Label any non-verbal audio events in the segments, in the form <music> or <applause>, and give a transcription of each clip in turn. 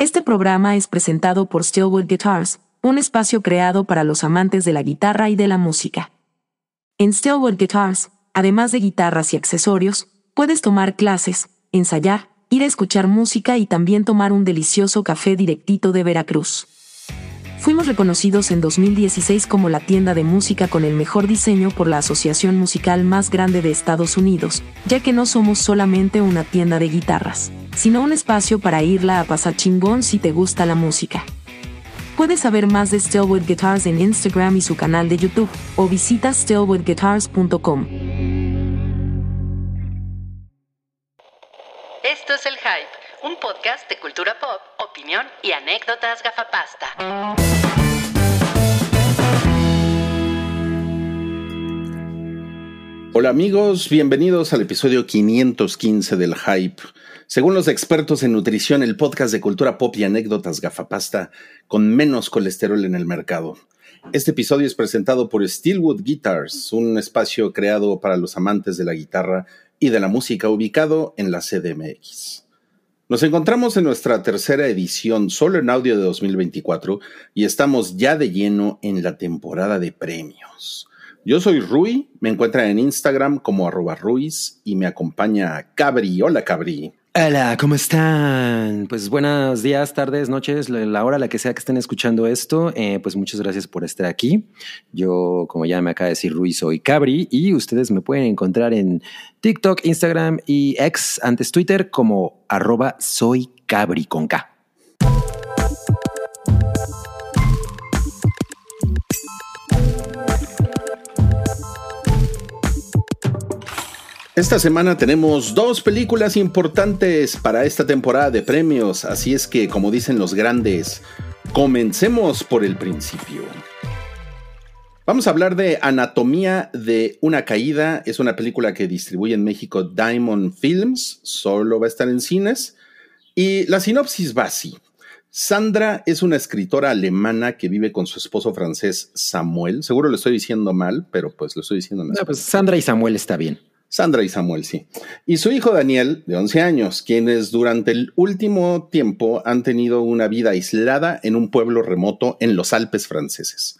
Este programa es presentado por Stillwood Guitars, un espacio creado para los amantes de la guitarra y de la música. En Stillwood Guitars, además de guitarras y accesorios, puedes tomar clases, ensayar, ir a escuchar música y también tomar un delicioso café directito de Veracruz. Fuimos reconocidos en 2016 como la tienda de música con el mejor diseño por la asociación musical más grande de Estados Unidos, ya que no somos solamente una tienda de guitarras, sino un espacio para irla a pasar chingón si te gusta la música. Puedes saber más de Stillwood Guitars en Instagram y su canal de YouTube, o visita stillwoodguitars.com. Esto es El Hype, un podcast de cultura pop, opinión y anécdotas gafapasta. Hola amigos, bienvenidos al episodio 515 del Hype. Según los expertos en nutrición, el podcast de cultura pop y anécdotas gafapasta con menos colesterol en el mercado. Este episodio es presentado por Steelwood Guitars, un espacio creado para los amantes de la guitarra y de la música ubicado en la CDMX. Nos encontramos en nuestra tercera edición solo en audio de 2024 y estamos ya de lleno en la temporada de premios. Yo soy Rui, me encuentra en Instagram como arroba Ruiz y me acompaña Cabri. Hola Cabri. Hola, ¿cómo están? Pues buenos días, tardes, noches, la hora, la que sea que estén escuchando esto. Eh, pues muchas gracias por estar aquí. Yo, como ya me acaba de decir Ruiz, soy Cabri y ustedes me pueden encontrar en TikTok, Instagram y ex, antes Twitter, como arroba soy Cabri con K. Esta semana tenemos dos películas importantes para esta temporada de premios, así es que, como dicen los grandes, comencemos por el principio. Vamos a hablar de Anatomía de una caída. Es una película que distribuye en México Diamond Films, solo va a estar en cines. Y la sinopsis va así. Sandra es una escritora alemana que vive con su esposo francés Samuel. Seguro lo estoy diciendo mal, pero pues lo estoy diciendo mal. No, pues Sandra y Samuel está bien. Sandra y Samuel, sí. Y su hijo Daniel, de 11 años, quienes durante el último tiempo han tenido una vida aislada en un pueblo remoto en los Alpes franceses.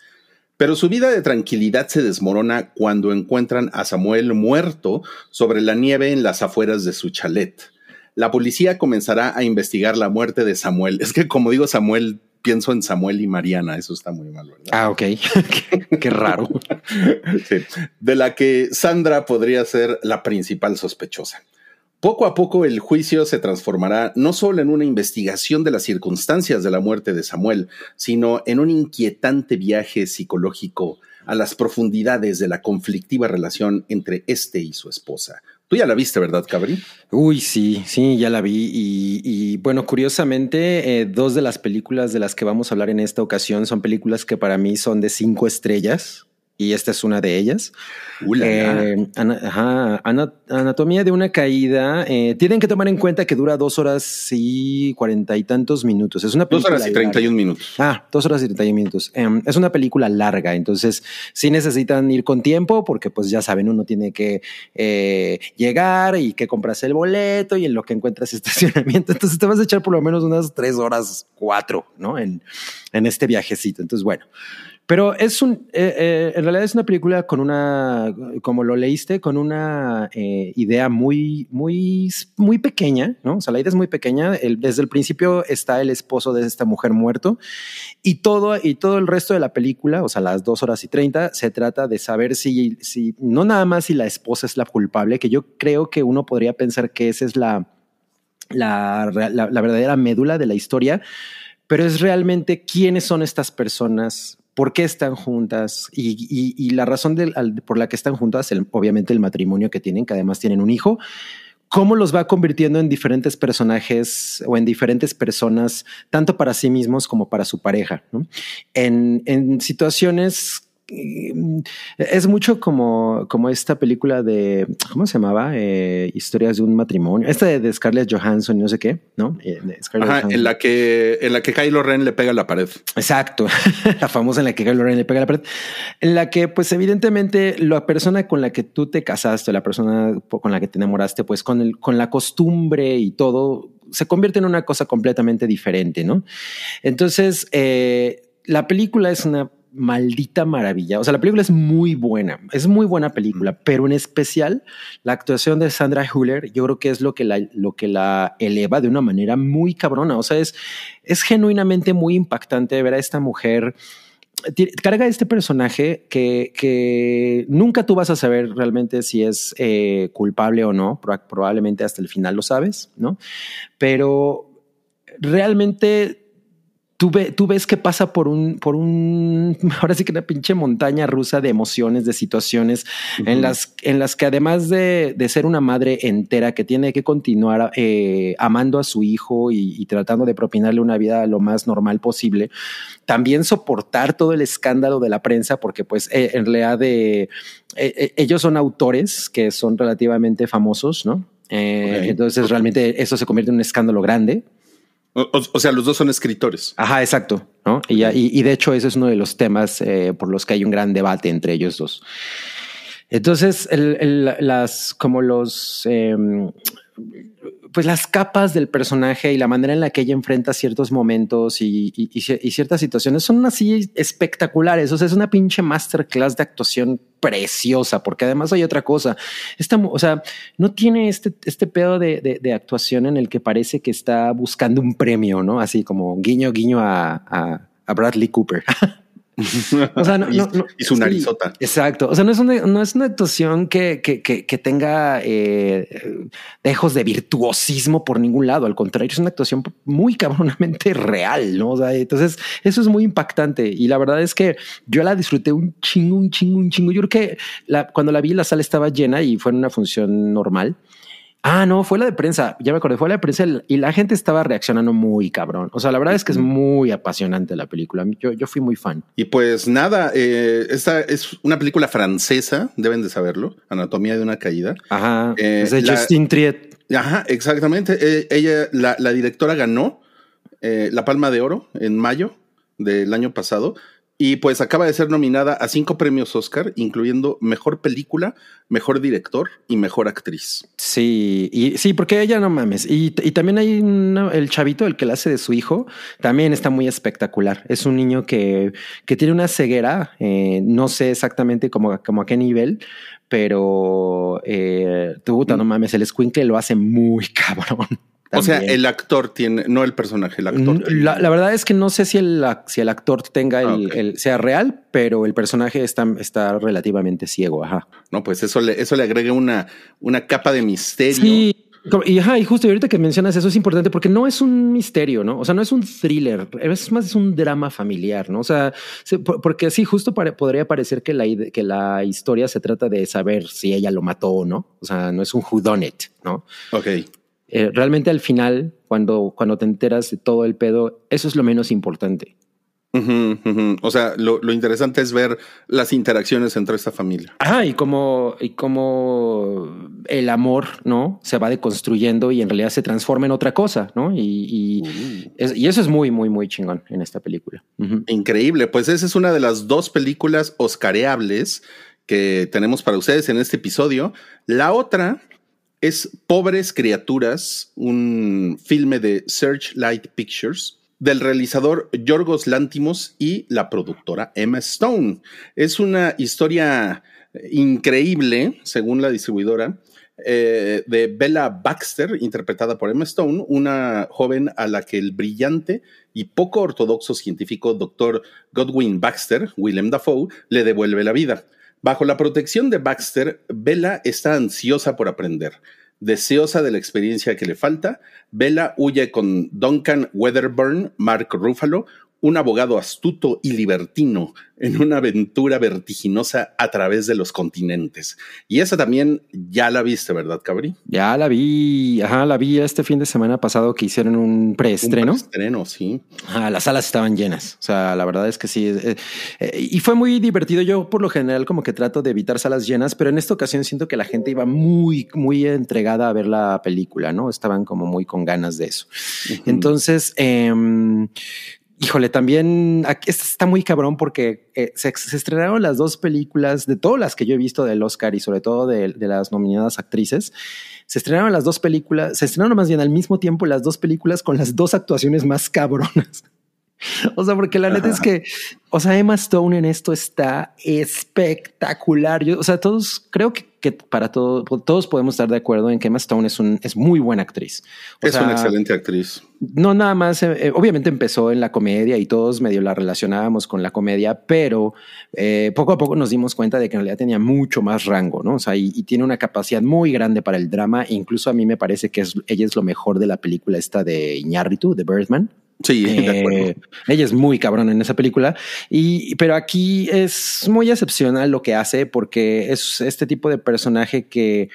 Pero su vida de tranquilidad se desmorona cuando encuentran a Samuel muerto sobre la nieve en las afueras de su chalet. La policía comenzará a investigar la muerte de Samuel. <laughs> Es que como digo Samuel, pienso en Samuel y Mariana, eso está muy mal, ¿verdad? Ah, ok. <laughs> qué, raro. <laughs> sí. De la que Sandra podría ser la principal sospechosa. Poco a poco el juicio se transformará no solo en una investigación de las circunstancias de la muerte de Samuel, sino en un inquietante viaje psicológico a las profundidades de la conflictiva relación entre este y su esposa. Tú ya la viste, ¿verdad, Cabri? Uy, sí, sí, ya la vi. Y, bueno, curiosamente, eh, dos de las películas de las que vamos a hablar en esta ocasión son películas que para mí son de cinco estrellas y esta es una de ellas. Eh, anatomía de una caída. Eh, tienen que tomar en cuenta que dura dos horas y cuarenta y tantos minutos. Es una dos horas y treinta y un minutos. Ah, dos horas y treinta y un minutos. Em, es una película larga, entonces sí necesitan ir con tiempo porque pues ya saben, uno tiene que eh, llegar y que compras el boleto y en lo que encuentras estacionamiento. Entonces te vas a echar por lo menos unas tres horas, cuatro, ¿no? En, en este viajecito. Entonces, bueno. Pero es un, eh, eh, en realidad es una película con una, como lo leíste, con una eh, idea muy, muy, muy pequeña, ¿no? O sea, la idea es muy pequeña. desde el principio está el esposo de esta mujer muerto y todo, y todo el resto de la película, o sea, las dos horas y treinta, se trata de saber si, si, no nada más si la esposa es la culpable, que yo creo que uno podría pensar que esa es la, la, verdadera médula de la historia, pero es realmente quiénes son estas personas por qué están juntas y, la razón por la que están juntas, obviamente el matrimonio que tienen, que además tienen un hijo, cómo los va convirtiendo en diferentes personajes o en diferentes personas, tanto para sí mismos como para su pareja, en, situaciones es mucho como, como esta película de, ¿cómo se llamaba? Eh, historias de un matrimonio. Esta de, Scarlett Johansson, no sé qué, ¿no? Eh, en la que en la que Kylo Ren le pega la pared. Exacto, <laughs> la famosa en la que Kylo Ren le pega la pared. En la que, pues, evidentemente, la persona con la que tú te casaste, la persona con la que te enamoraste, pues, con, el, con la costumbre y todo, se convierte en una cosa completamente diferente, ¿no? Entonces, eh, la película es una maldita maravilla. O sea, la película es muy buena, es muy buena película, pero en especial la actuación de Sandra Huller, yo creo que es lo que la, lo que la eleva de una manera muy cabrona. O sea, es, es genuinamente muy impactante ver a esta mujer. Carga este personaje que, que nunca tú vas a saber realmente si es eh, culpable o no, probablemente hasta el final lo sabes, ¿no? Pero realmente tú, tú ves que pasa por un, por un, <laughs> ahora sí que una pinche montaña rusa de emociones, de situaciones en, las, en las que además de, de, ser una madre entera que tiene que continuar eh, amando a su hijo y, tratando de propinarle una vida lo más normal posible, también soportar todo el escándalo de la prensa, porque pues eh, en realidad de, eh, ellos son autores que son relativamente famosos, ¿no? Entonces realmente eso se convierte en un escándalo grande. O, sea, los dos son escritores. Ajá, exacto. ¿no? Y, y, de hecho, ese es uno de los temas eh, por los que hay un gran debate entre ellos dos. Entonces, las como los em, pues las capas del personaje y la manera en la que ella enfrenta ciertos momentos y, ciertas situaciones son así espectaculares. O sea, es una pinche masterclass de actuación preciosa, porque además hay otra cosa. Esta, o sea, no tiene este, este pedo de, actuación en el que parece que está buscando un premio, ¿no? Así como guiño, guiño a, a Bradley Cooper. <laughs> O sea, no, <laughs> y, su narizota. exacto. O sea, no es una, no es una actuación que, que, que, tenga eh, dejos de virtuosismo por ningún lado. Al contrario, es una actuación muy cabronamente real, ¿no? O sea, entonces eso es muy impactante. Y la verdad es que yo la disfruté un chingo, un chingo, un chingo. Yo creo que la, cuando la vi, la sala estaba llena y fue en una función normal. Ah, no, fue la de prensa. Ya me acordé, fue la de prensa y la gente estaba reaccionando muy cabrón. O sea, la verdad es que es muy apasionante la película. Yo, yo fui muy fan. Y pues nada, eh, esta es una película francesa, deben de saberlo. Anatomía de una caída. Ajá. Eh, es de Justine Triet. Ajá, exactamente. Eh, ella, la, la, directora ganó eh, la Palma de Oro en mayo del año pasado y pues acaba de ser nominada a cinco premios Oscar, incluyendo Mejor Película, Mejor Director y Mejor Actriz. Sí, y sí, porque ella no mames. Y, también hay el chavito, el que la hace de su hijo, también está muy espectacular. Es un niño que, que tiene una ceguera, eh, no sé exactamente como, como a qué nivel, pero eh, tú, no mm. mames, el squinkle lo hace muy <laughs> cabrón. O sea, el actor tiene, no el personaje, el actor. La, verdad es que no sé si el, si el actor tenga el, ah, sea real, pero el personaje está, está relativamente ciego. Ajá. No, pues eso le, eso le agrega una, una capa de misterio. Sí. Y, ajá, y justo ahorita que mencionas eso es importante porque no es un misterio, ¿no? O sea, no es un thriller, es más es un drama familiar, ¿no? O sea, porque sí, justo podría parecer que la, que la historia se trata de saber si ella lo mató o no. O sea, no es un whodunit, ¿no? Ok. Eh, realmente al final, cuando, cuando te enteras de todo el pedo, eso es lo menos importante. O sea, lo, interesante es ver las interacciones entre esta familia. Ah, y cómo, y cómo el amor, ¿no? Se va deconstruyendo y en realidad se transforma en otra cosa, ¿no? Y, y, uh. y eso es muy, muy, muy chingón en esta película. Increíble. Pues esa es una de las dos películas oscareables que tenemos para ustedes en este episodio. La otra es Pobres Criaturas, un filme de Searchlight Pictures del realizador Yorgos Lántimos y la productora Emma Stone. Es una historia increíble, según la distribuidora, eh, de Bella Baxter, interpretada por Emma Stone, una joven a la que el brillante y poco ortodoxo científico Dr. Godwin Baxter, Willem Dafoe, le devuelve la vida. Bajo la protección de Baxter, Bella está ansiosa por aprender. Deseosa de la experiencia que le falta, Bella huye con Duncan Weatherburn, Mark Ruffalo, un abogado astuto y libertino en una aventura vertiginosa a través de los continentes. Y esa también ya la viste, ¿verdad, Cabri? Ya la vi, ajá, la vi este fin de semana pasado que hicieron un preestreno. Un preestreno, sí. las salas estaban llenas. O sea, la verdad es que sí. Eh, eh, y fue muy divertido. Yo, por lo general, como que trato de evitar salas llenas, pero en esta ocasión siento que la gente iba muy, muy entregada a ver la película, ¿no? Estaban como muy con ganas de eso. Entonces, eh, Híjole, también aquí está muy cabrón porque eh, se, estrenaron las dos películas de todas las que yo he visto del Oscar y sobre todo de, las nominadas actrices. Se estrenaron las dos películas, se estrenaron más bien al mismo tiempo las dos películas con las dos actuaciones más cabronas. <laughs> o sea, porque la neta es que, o sea, Emma Stone en esto está espectacular. Yo, o sea, todos creo que que para todo, todos podemos estar de acuerdo en que Emma Stone es, un, es muy buena actriz. es una excelente actriz. No nada más, eh, eh, obviamente empezó en la comedia y todos medio la relacionábamos con la comedia, pero eh, poco a poco nos dimos cuenta de que en realidad tenía mucho más rango, ¿no? O sea, y, tiene una capacidad muy grande para el drama. Incluso a mí me parece que es, ella es lo mejor de la película esta de Iñárritu, de Birdman. Sí, <laughs> de acuerdo. Ella es muy cabrón en esa película. Y, pero aquí es muy excepcional lo que hace porque es este tipo de personaje que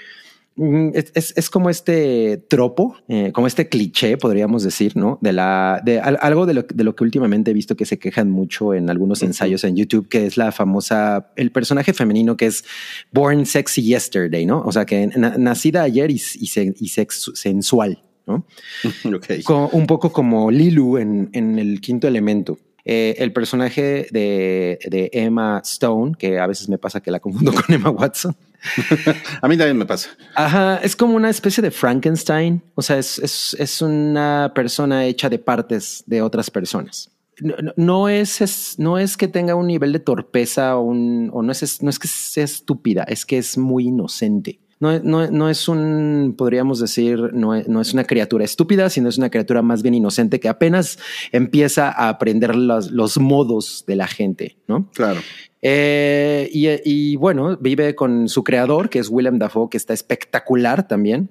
mm, es, es, como este tropo, eh, como este cliché, podríamos decir, ¿no? De la, de algo de lo, de lo, que últimamente he visto que se quejan mucho en algunos ensayos en YouTube, que es la famosa, el personaje femenino que es Born Sexy Yesterday, ¿no? O sea, que nacida ayer y, y, y sensual, ¿no? <laughs> un poco como Lilu en, en el quinto elemento. Eh, el personaje de, de, Emma Stone, que a veces me pasa que la confundo con Emma Watson. <laughs> a mí también me pasa. Ajá, es como una especie de Frankenstein. O sea, es, es, es una persona hecha de partes de otras personas. No, no, es, no es que tenga un nivel de torpeza o, un, o no, es, no es que sea estúpida, es que es muy inocente no, no, es un, podríamos decir, no, no, es una criatura estúpida, sino es una criatura más bien inocente que apenas empieza a aprender los, los modos de la gente, ¿no? Claro. Eh, y, y, bueno, vive con su creador, que es Willem Dafoe, que está espectacular también.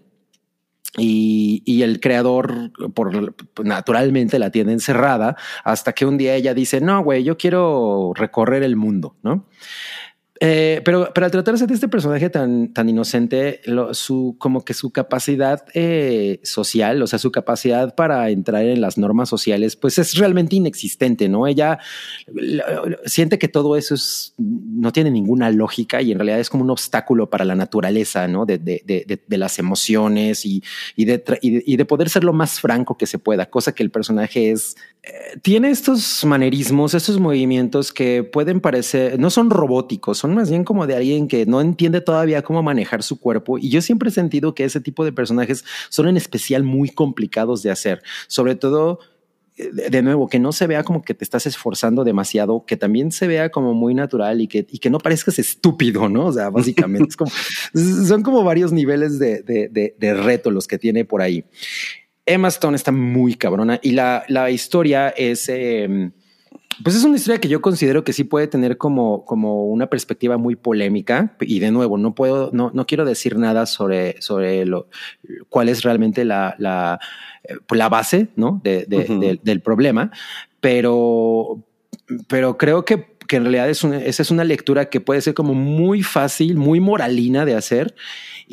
Y, y, el creador, por naturalmente, la tiene encerrada hasta que un día ella dice: No, güey, yo quiero recorrer el mundo, no? Eh, pero, al tratarse de este personaje tan, tan inocente, su, como que su capacidad eh, social, o sea, su capacidad para entrar en las normas sociales, pues es realmente inexistente, ¿no? Ella siente que todo eso es, no tiene ninguna lógica y en realidad es como un obstáculo para la naturaleza, ¿no? De, de, de, de las emociones y, y, de, y, de poder ser lo más franco que se pueda, cosa que el personaje es, tiene estos manerismos, estos movimientos que pueden parecer, no son robóticos, son más bien como de alguien que no entiende todavía cómo manejar su cuerpo. Y yo siempre he sentido que ese tipo de personajes son en especial muy complicados de hacer, sobre todo eh, de nuevo, que no se vea como que te estás esforzando demasiado, que también se vea como muy natural y que, y que no parezcas estúpido, ¿no? O sea, básicamente <laughs> son como varios niveles de, de, de, reto los que tiene por ahí. Emma Stone está muy cabrona y la, la historia es... Em, pues es una historia que yo considero que sí puede tener como, como una perspectiva muy polémica. Y de nuevo, no puedo, no, no quiero decir nada sobre, sobre lo, cuál es realmente la, la, eh, la base ¿no? de, del problema, pero, pero creo que, que en realidad es una, esa es una lectura que puede ser como muy fácil, muy moralina de hacer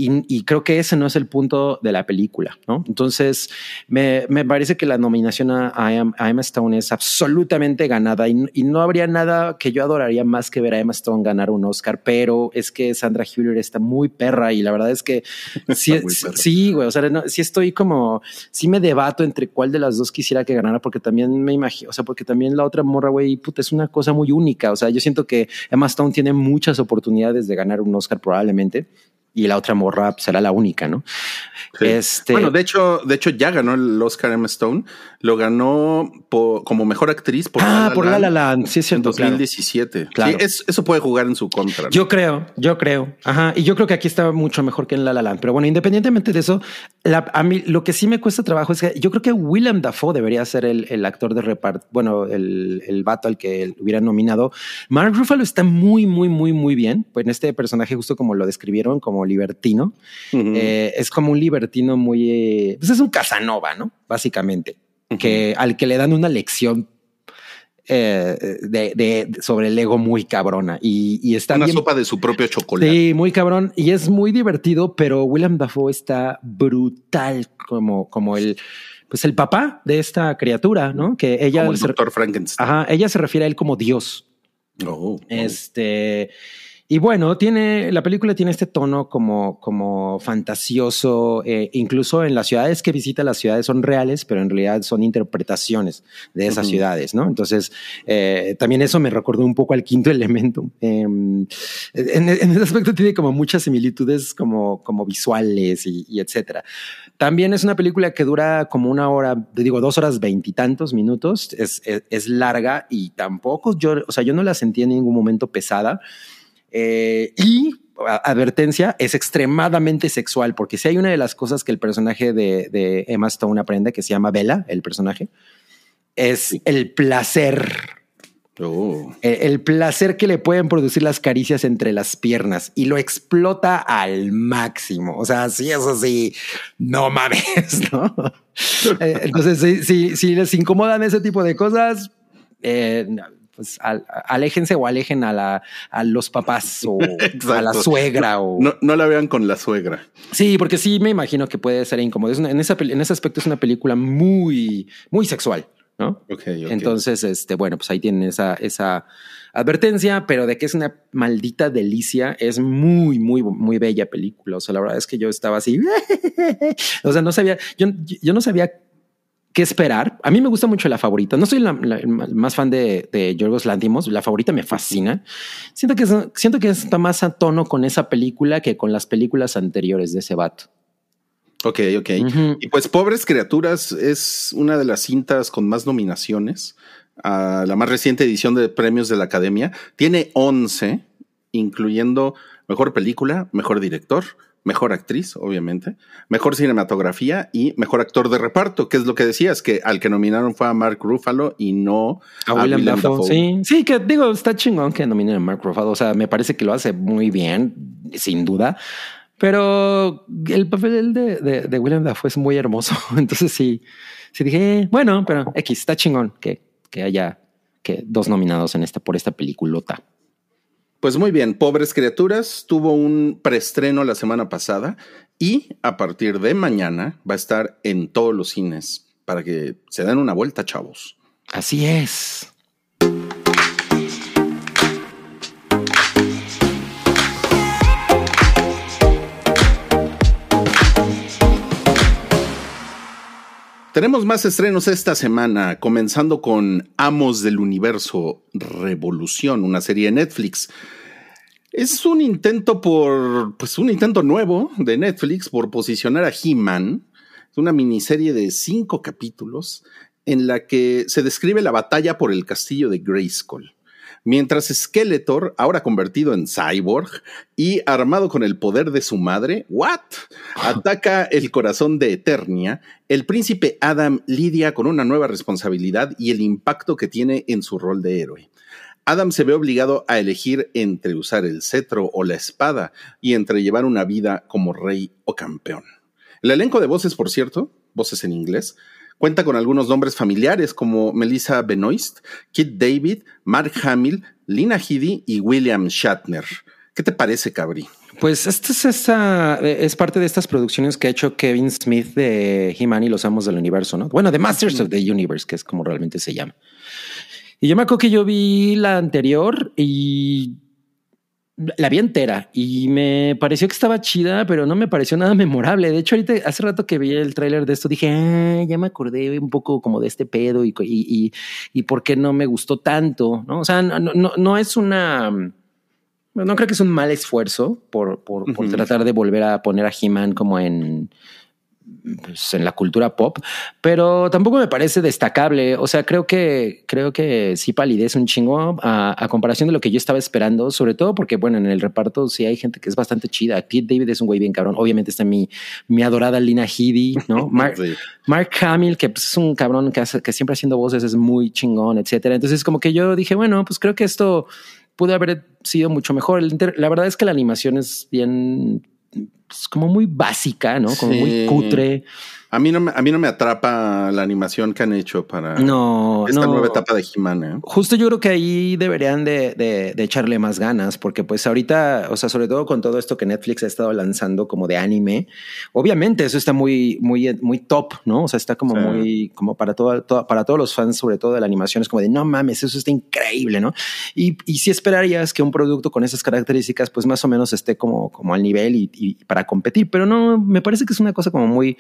y, creo que ese no es el punto de la película, ¿no? Entonces, me, me parece que la nominación a, a, Emma Stone es absolutamente ganada y, y, no habría nada que yo adoraría más que ver a Emma Stone ganar un Oscar, pero es que Sandra Hüller está muy perra y la verdad es que <laughs> sí, sí, güey, o sea, no, sí estoy como, sí me debato entre cuál de las dos quisiera que ganara, porque también me imagino, o sea, porque también la otra morra, güey, puta, es una cosa muy única, o sea, yo siento que Emma Stone tiene muchas oportunidades de ganar un Oscar probablemente y la otra morra será la única, ¿no? Este... Bueno, de hecho, de hecho ya ganó el Oscar Emma Stone, lo ganó como mejor actriz por ah, por La La Land, sí es cierto, 2017. Claro. Sí, eso puede jugar en su contra. Yo creo, yo creo, ajá, y yo creo que aquí está mucho mejor que en La La Land, pero bueno, independientemente de eso, a mí lo que sí me cuesta trabajo es que yo creo que Willem Dafoe debería ser el, el actor de reparto, bueno, el, el vato al que hubiera nominado. Mark Ruffalo está muy, muy, muy, muy bien, pues en este personaje justo como lo describieron, como libertino. Eh, es como un libertino muy, eh, pues es un Casanova, ¿no? Básicamente, que al que le dan una lección eh, de, de- sobre el ego muy cabrona y, y está Una bien sopa de su propio chocolate. Sí, muy cabrón. Y es muy divertido, pero William Dafoe está brutal como, como el, pues el papá de esta criatura, ¿no? Que ella, como el doctor Frankenstein. ajá, ella se refiere a él como Dios. Oh, oh. Este, y bueno, tiene, la película tiene este tono como, como fantasioso, eh, incluso en las ciudades que visita, las ciudades son reales, pero en realidad son interpretaciones de esas Ujú. ciudades, ¿no? Entonces, eh, también eso me recordó un poco al quinto <laughs> elemento. Eh, en, en ese aspecto tiene como muchas similitudes como, como visuales y, y etcétera. También es una película que dura como una hora, digo, dos horas veintitantos minutos. Es, es, es larga y tampoco yo, o sea, yo no la sentí en ningún momento pesada. Eh, y advertencia, es extremadamente sexual, porque si hay una de las cosas que el personaje de, de Emma Stone aprende, que se llama Bella, el personaje, es Sí. el placer Oh. el, el placer que le pueden producir las caricias entre las piernas y lo explota al máximo. O sea, sí, eso sí, no mames, <laughs> ¿no? Eh, Entonces, si, si, si les incomodan ese tipo de cosas, eh, pues al- aléjense o alejen a, la, a los papás <laughs> o a la suegra o No, no la vean con la suegra. Sí, porque sí me imagino que puede ser incómodo. Es una- en, esa, en ese aspecto es una película muy, muy sexual, ¿no? Entonces, este, bueno, pues ahí tienen esa, esa advertencia, pero de que es una maldita delicia, es muy, muy, muy bella película. O sea, la verdad es que yo estaba así, <laughs> o sea, no sabía, yo, yo no sabía qué esperar. A mí me gusta mucho la favorita. No soy la, la- el más fan de, de Yorgos Lanthimos. La favorita me fascina. Siento que, es- siento que está más a tono con esa película que con las películas anteriores de ese vato. Ok, ok. Y pues Pobres Criaturas es una de las cintas con más nominaciones a la más reciente edición de premios de la Academia. Tiene 11, incluyendo Mejor Película, Mejor Director, Mejor Actriz, obviamente, Mejor Cinematografía y Mejor Actor de Reparto, que es lo que decías, que al que nominaron fue a Mark Ruffalo y no A William, Dafoe. Sí, sí, que digo, está chingón que nominen a Mark Ruffalo. O sea, me parece que lo hace muy bien, sin duda. Pero el papel de, de, de William Dafoe es muy hermoso. <laughs> Entonces sí, sí dije, eh, bueno, pero X, está chingón que, que haya que dos nominados en esta por esta peliculota. Pues muy bien, Pobres Criaturas tuvo un preestreno la semana pasada y a partir de mañana va a estar en todos los cines para que se den una vuelta, chavos. Así es. Tenemos más estrenos esta semana, comenzando con Amos del Universo Revolución, una serie de Netflix. Es un intento por, pues un intento nuevo de Netflix por posicionar a He-Man. Es una miniserie de cinco capítulos en la que se describe la batalla por el castillo de Grayskull. Mientras Skeletor, ahora convertido en cyborg y armado con el poder de su madre, ¿what? <laughs> Ataca el corazón de Eternia, el príncipe Adam lidia con una nueva responsabilidad y el impacto que tiene en su rol de héroe. Adam se ve obligado a elegir entre usar el cetro o la espada y entre llevar una vida como rey o campeón. El elenco de voces, por cierto, voces en inglés, cuenta con algunos nombres familiares como Melissa Benoist, Kit David, Mark Hamill, Lina Headey y William Shatner. ¿Qué te parece, Cabri? Pues esta es, esta, es parte de estas producciones que ha hecho Kevin Smith de He-Man y los Amos del Universo, ¿no? Bueno, de Masters of the Universe, que es como realmente se llama. Y yo me acuerdo que yo vi la anterior y la vi entera y me pareció que estaba chida, pero no me pareció nada memorable. De hecho, ahorita hace rato que vi el tráiler de esto, dije, ah, ya me acordé un poco como de este pedo y, y, y, y por qué no me gustó tanto, ¿no? O sea, no, no, no es una... No creo que es un mal esfuerzo por, por, por tratar de volver a poner a He-Man como en, pues, en la cultura pop, pero tampoco me parece destacable. O sea, creo que creo que sí palidez un chingo a, a comparación de lo que yo estaba esperando, sobre todo porque, bueno, en el reparto sí hay gente que es bastante chida. Pete David es un güey bien cabrón. Obviamente está mi, mi adorada Lina Headey, ¿no? <laughs> Mark, Sí. Mark Hamill, que pues, es un cabrón que, hace, que siempre haciendo voces es muy chingón, etcétera. Entonces, como que yo dije, bueno, pues creo que esto pudo haber sido mucho mejor. La verdad es que la animación es bien pues, como muy básica, ¿no? Como muy cutre. A mí, no me, a mí no me atrapa la animación que han hecho para No, esta no. nueva etapa de He-Man. ¿eh? Justo yo creo que ahí deberían de, de- de echarle más ganas, porque pues ahorita, o sea, sobre todo con todo esto que Netflix ha estado lanzando como de anime, obviamente eso está muy, muy, muy top, ¿no? O sea, está como Sí. muy, como para todo, todo- para todos los fans, sobre todo de la animación, es como de no mames, eso está increíble, ¿no? Y, y si esperarías que un producto con esas características, pues más o menos esté como, como al nivel y, y para competir, pero no, me parece que es una cosa como muy,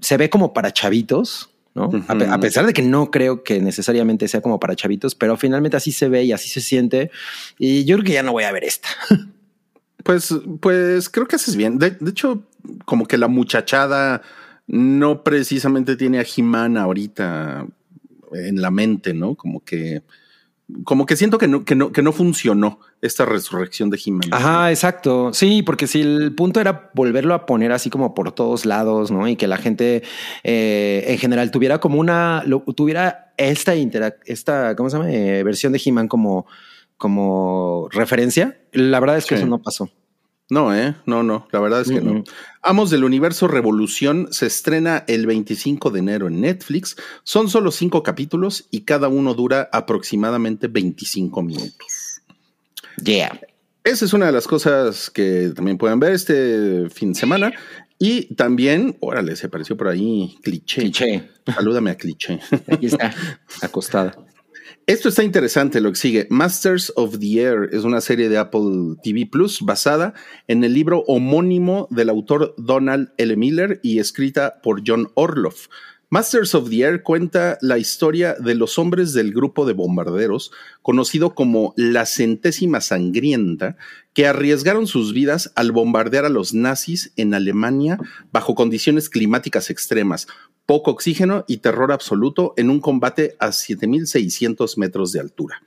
se ve como para chavitos, ¿no? A pesar de que no creo que necesariamente sea como para chavitos, pero finalmente así se ve y así se siente. Y yo creo que ya no voy a ver esta. <laughs> Pues, pues creo que haces bien. De, de hecho, como que la muchachada no precisamente tiene a He-Man ahorita en la mente, ¿no? Como que, como que siento que no, que no, que no funcionó esta resurrección de He-Man. Ajá, exacto. Sí, porque si el punto era volverlo a poner así como por todos lados, ¿no? Y que la gente eh, en general tuviera como una, lo- tuviera esta esta, ¿cómo se llama? Eh, versión de He-Man como, como referencia. La verdad es que Sí. eso no pasó. No, eh, no, no, la verdad es que no. Amos del Universo Revolución se estrena el 25 de enero en Netflix. Son solo cinco capítulos y cada uno dura aproximadamente 25 minutos. Yeah. Esa es una de las cosas que también pueden ver este fin de semana. Y también, órale, se apareció por ahí cliché. Cliché. Salúdame a cliché. Aquí está, acostada. Esto está interesante, lo que sigue. Masters of the Air es una serie de Apple TV Plus basada en el libro homónimo del autor Donald L. Miller y escrita por John Orloff. Masters of the Air cuenta la historia de los hombres del grupo de bombarderos, conocido como la centésima sangrienta, que arriesgaron sus vidas al bombardear a los nazis en Alemania bajo condiciones climáticas extremas, poco oxígeno y terror absoluto en un combate a 7.600 metros de altura.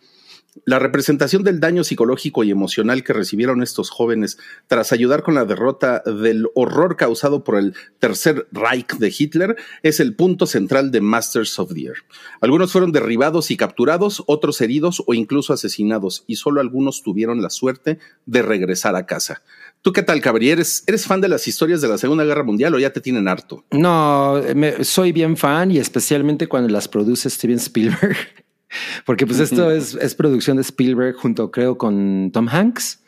La representación del daño psicológico y emocional que recibieron estos jóvenes tras ayudar con la derrota del horror causado por el Tercer Reich de Hitler es el punto central de Masters of the Air. Algunos fueron derribados y capturados, otros heridos o incluso asesinados, y solo algunos tuvieron la suerte de regresar a casa. ¿Tú qué tal, Cabri? ¿Eres, ¿Eres fan de las historias de la Segunda Guerra Mundial o ya te tienen harto? No, me- soy bien fan y especialmente cuando las produce Steven Spielberg, porque pues esto es, es producción de Spielberg junto creo con Tom Hanks.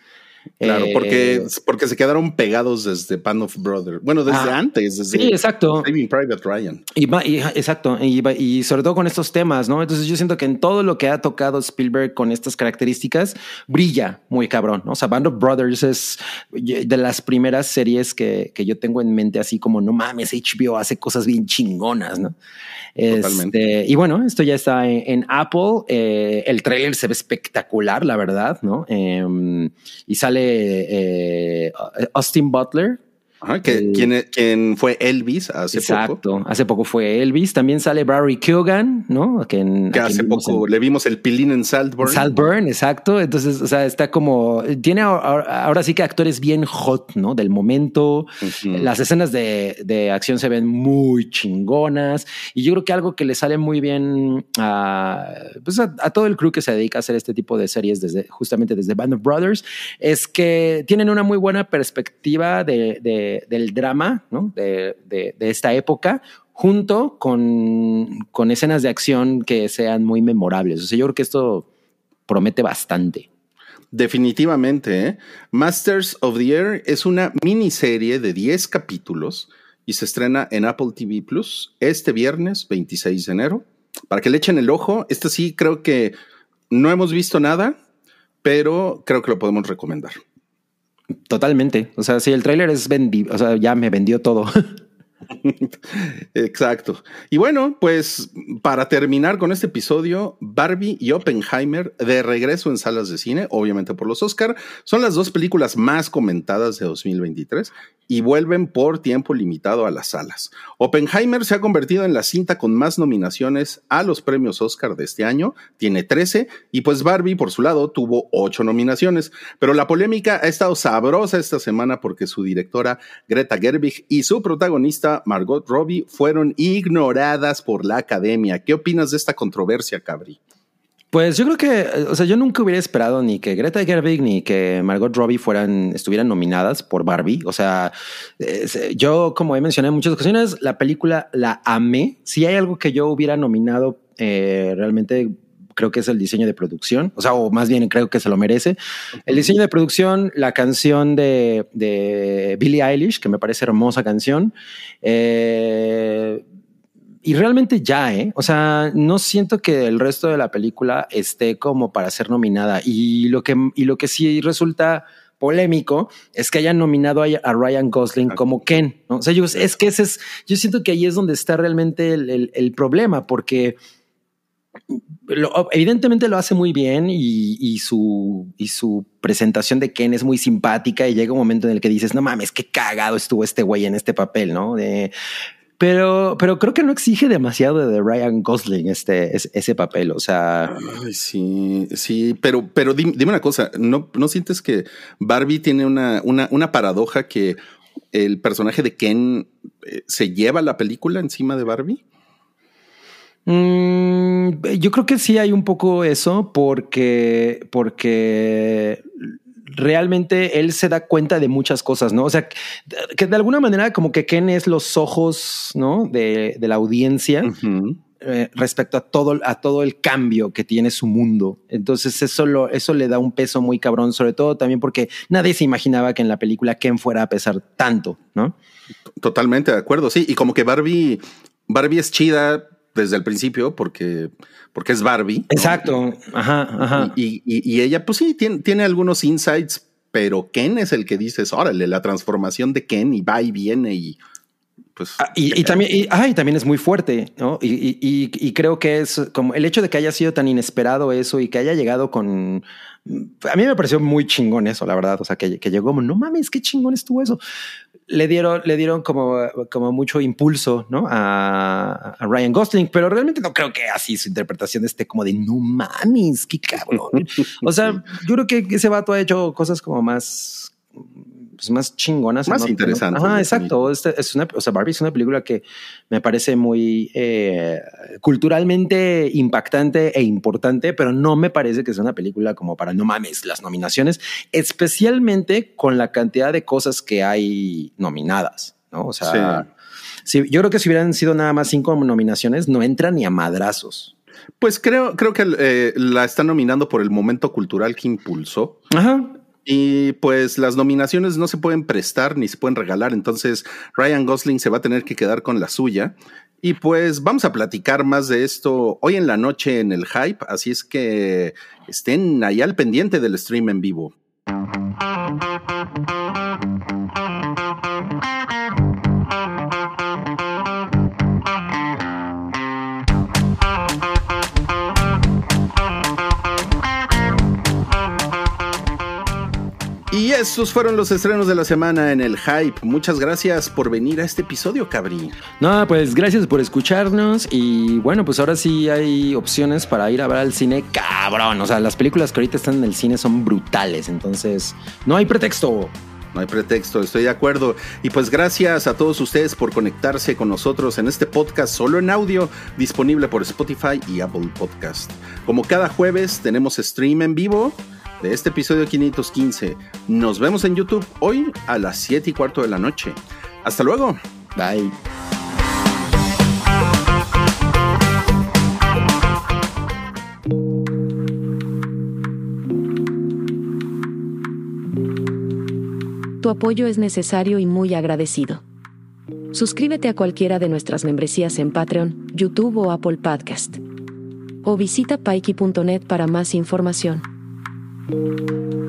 Claro, Eh, porque, porque se quedaron pegados desde Band of Brothers. Bueno, desde Ah, antes, desde sí, exacto. Saving Private Ryan. Y, va- y- exacto, y, va- y sobre todo con estos temas, ¿no? Entonces yo siento que en todo lo que ha tocado Spielberg con estas características, brilla muy cabrón, ¿no? O sea, Band of Brothers es de las primeras series que, que yo tengo en mente, así como, no mames, HBO hace cosas bien chingonas, ¿no? Totalmente. Este, y bueno, esto ya está en, en Apple, eh, el tráiler se ve espectacular, la verdad, ¿no? Em, y sale eh, Austin Butler, Ajá, que, Eh, quien, quien fue Elvis hace Exacto. poco. Hace poco fue Elvis. También sale Barry Keoghan, ¿no? Que, en, hace poco en le vimos el pilín en Saltburn. Saltburn, exacto. Entonces, o sea, está como. Tiene ahora, ahora sí que actores bien hot, ¿no? Del momento. Las escenas de, de acción se ven muy chingonas. Y yo creo que algo que le sale muy bien a, pues a, a todo el crew que se dedica a hacer este tipo de series, desde, justamente desde Band of Brothers, es que tienen una muy buena perspectiva de, de- del drama. De, de- esta época. Junto con, con escenas de acción que sean muy memorables. O sea, yo creo que esto promete bastante. Definitivamente, ¿eh? Masters of the Air es una miniserie de 10 capítulos y se estrena en Apple TV Plus este viernes 26 de enero. Para que le echen el ojo, este sí creo que no hemos visto nada, pero creo que lo podemos recomendar. Totalmente. O sea, sí, el tráiler es vendido. O sea, ya me vendió todo. <laughs> Exacto. Y bueno, pues para terminar con este episodio, Barbie y Oppenheimer de regreso en salas de cine, obviamente por los Oscar, son las dos películas más comentadas de 2023 y vuelven por tiempo limitado a las salas. Oppenheimer se ha convertido en la cinta con más nominaciones a los premios Oscar de este año, tiene 13 y pues Barbie por su lado tuvo 8 nominaciones, pero la polémica ha estado sabrosa esta semana porque su directora Greta Gerwig y su protagonista Margot Robbie fueron ignoradas por la academia. ¿Qué opinas de esta controversia, Cabri? Pues yo creo que, o sea, yo nunca hubiera esperado ni que Greta Gerwig ni que Margot Robbie fueran, estuvieran nominadas por Barbie. O sea, yo, como he mencionado en muchas ocasiones, la película la amé. Si hay algo que yo hubiera nominado eh, realmente creo que es el diseño de producción, o sea, o más bien creo que se lo merece. El diseño de producción, la canción de, de Billie Eilish, que me parece hermosa canción. Eh, y realmente ya, ¿eh? O sea, no siento que el resto de la película esté como para ser nominada. Y lo que, y lo que sí resulta polémico es que hayan nominado a, Ryan Gosling como Ken. ¿no? O sea, yo, es que ese es, yo siento que ahí es donde está realmente el, el, problema, porque evidentemente lo hace muy bien y, y, su, y su presentación de Ken es muy simpática y llega un momento en el que dices, no mames, qué cagado estuvo este güey en este papel, ¿no? De, pero, pero creo que no exige demasiado de Ryan Gosling este, ese, papel. O sea. sí, sí, pero, pero dime, una cosa, ¿no, ¿no sientes que Barbie tiene una, una, una paradoja que el personaje de Ken eh, se lleva la película encima de Barbie? Mm, yo creo que sí hay un poco eso porque, porque realmente él se da cuenta de muchas cosas, ¿no? O sea, que de alguna manera como que Ken es los ojos, ¿no? De, la audiencia. Eh, respecto a todo, a todo el cambio que tiene su mundo. Entonces eso, eso le da un peso muy cabrón, sobre todo también porque nadie se imaginaba que en la película Ken fuera a pesar tanto, ¿no? Totalmente de acuerdo, sí. Y como que Barbie, Barbie es chida desde el principio porque, porque es Barbie. Exacto. Ajá, ajá. Y, y, ella, pues sí, tiene, tiene, algunos insights, pero Ken es el que dices, órale, la transformación de Ken y va y viene y pues. Ah, y, también, y, también es muy fuerte, ¿no? Y, creo que es como el hecho de que haya sido tan inesperado eso y que haya llegado con a mí me pareció muy chingón eso, la verdad. O sea, que, que llegó, no mames, qué chingón estuvo eso. Le dieron, le dieron como, como mucho impulso, ¿no? A, Ryan Gosling, pero realmente no creo que así su interpretación esté como de no mames, qué cabrón. <laughs> o sea, yo creo que ese vato ha hecho cosas como más pues, más chingonas. Más interesantes. Ajá, exacto. Este es una, o sea, Barbie es una película que me parece muy eh, culturalmente impactante e importante, pero no me parece que sea una película como para no mames las nominaciones, especialmente con la cantidad de cosas que hay nominadas, ¿no? O sea, sí. yo creo que si hubieran sido nada más cinco nominaciones, no entra ni a madrazos. Pues creo, creo que eh, la están nominando por el momento cultural que impulsó. Ajá. Y pues las nominaciones no se pueden prestar ni se pueden regalar, entonces Ryan Gosling se va a tener que quedar con la suya. Y pues vamos a platicar más de esto hoy en la noche en el hype, así es que estén ahí al pendiente del stream en vivo. Esos fueron los estrenos de la semana en el Hype. Muchas gracias por venir a este episodio, Cabri. No, pues gracias por escucharnos. Y bueno, pues ahora sí hay opciones para ir a ver al cine cabrón. O sea, las películas que ahorita están en el cine son brutales. Entonces, no hay pretexto. No hay pretexto, estoy de acuerdo. Y pues gracias a todos ustedes por conectarse con nosotros en este podcast solo en audio, disponible por Spotify y Apple Podcast. Como cada jueves tenemos stream en vivo de este episodio 515. Nos vemos en YouTube hoy a las 7 y cuarto de la noche. Hasta luego. Bye. Tu apoyo es necesario y muy agradecido. Suscríbete a cualquiera de nuestras membresías en Patreon, YouTube o Apple Podcast. O visita paiki.net para más información. Thank you.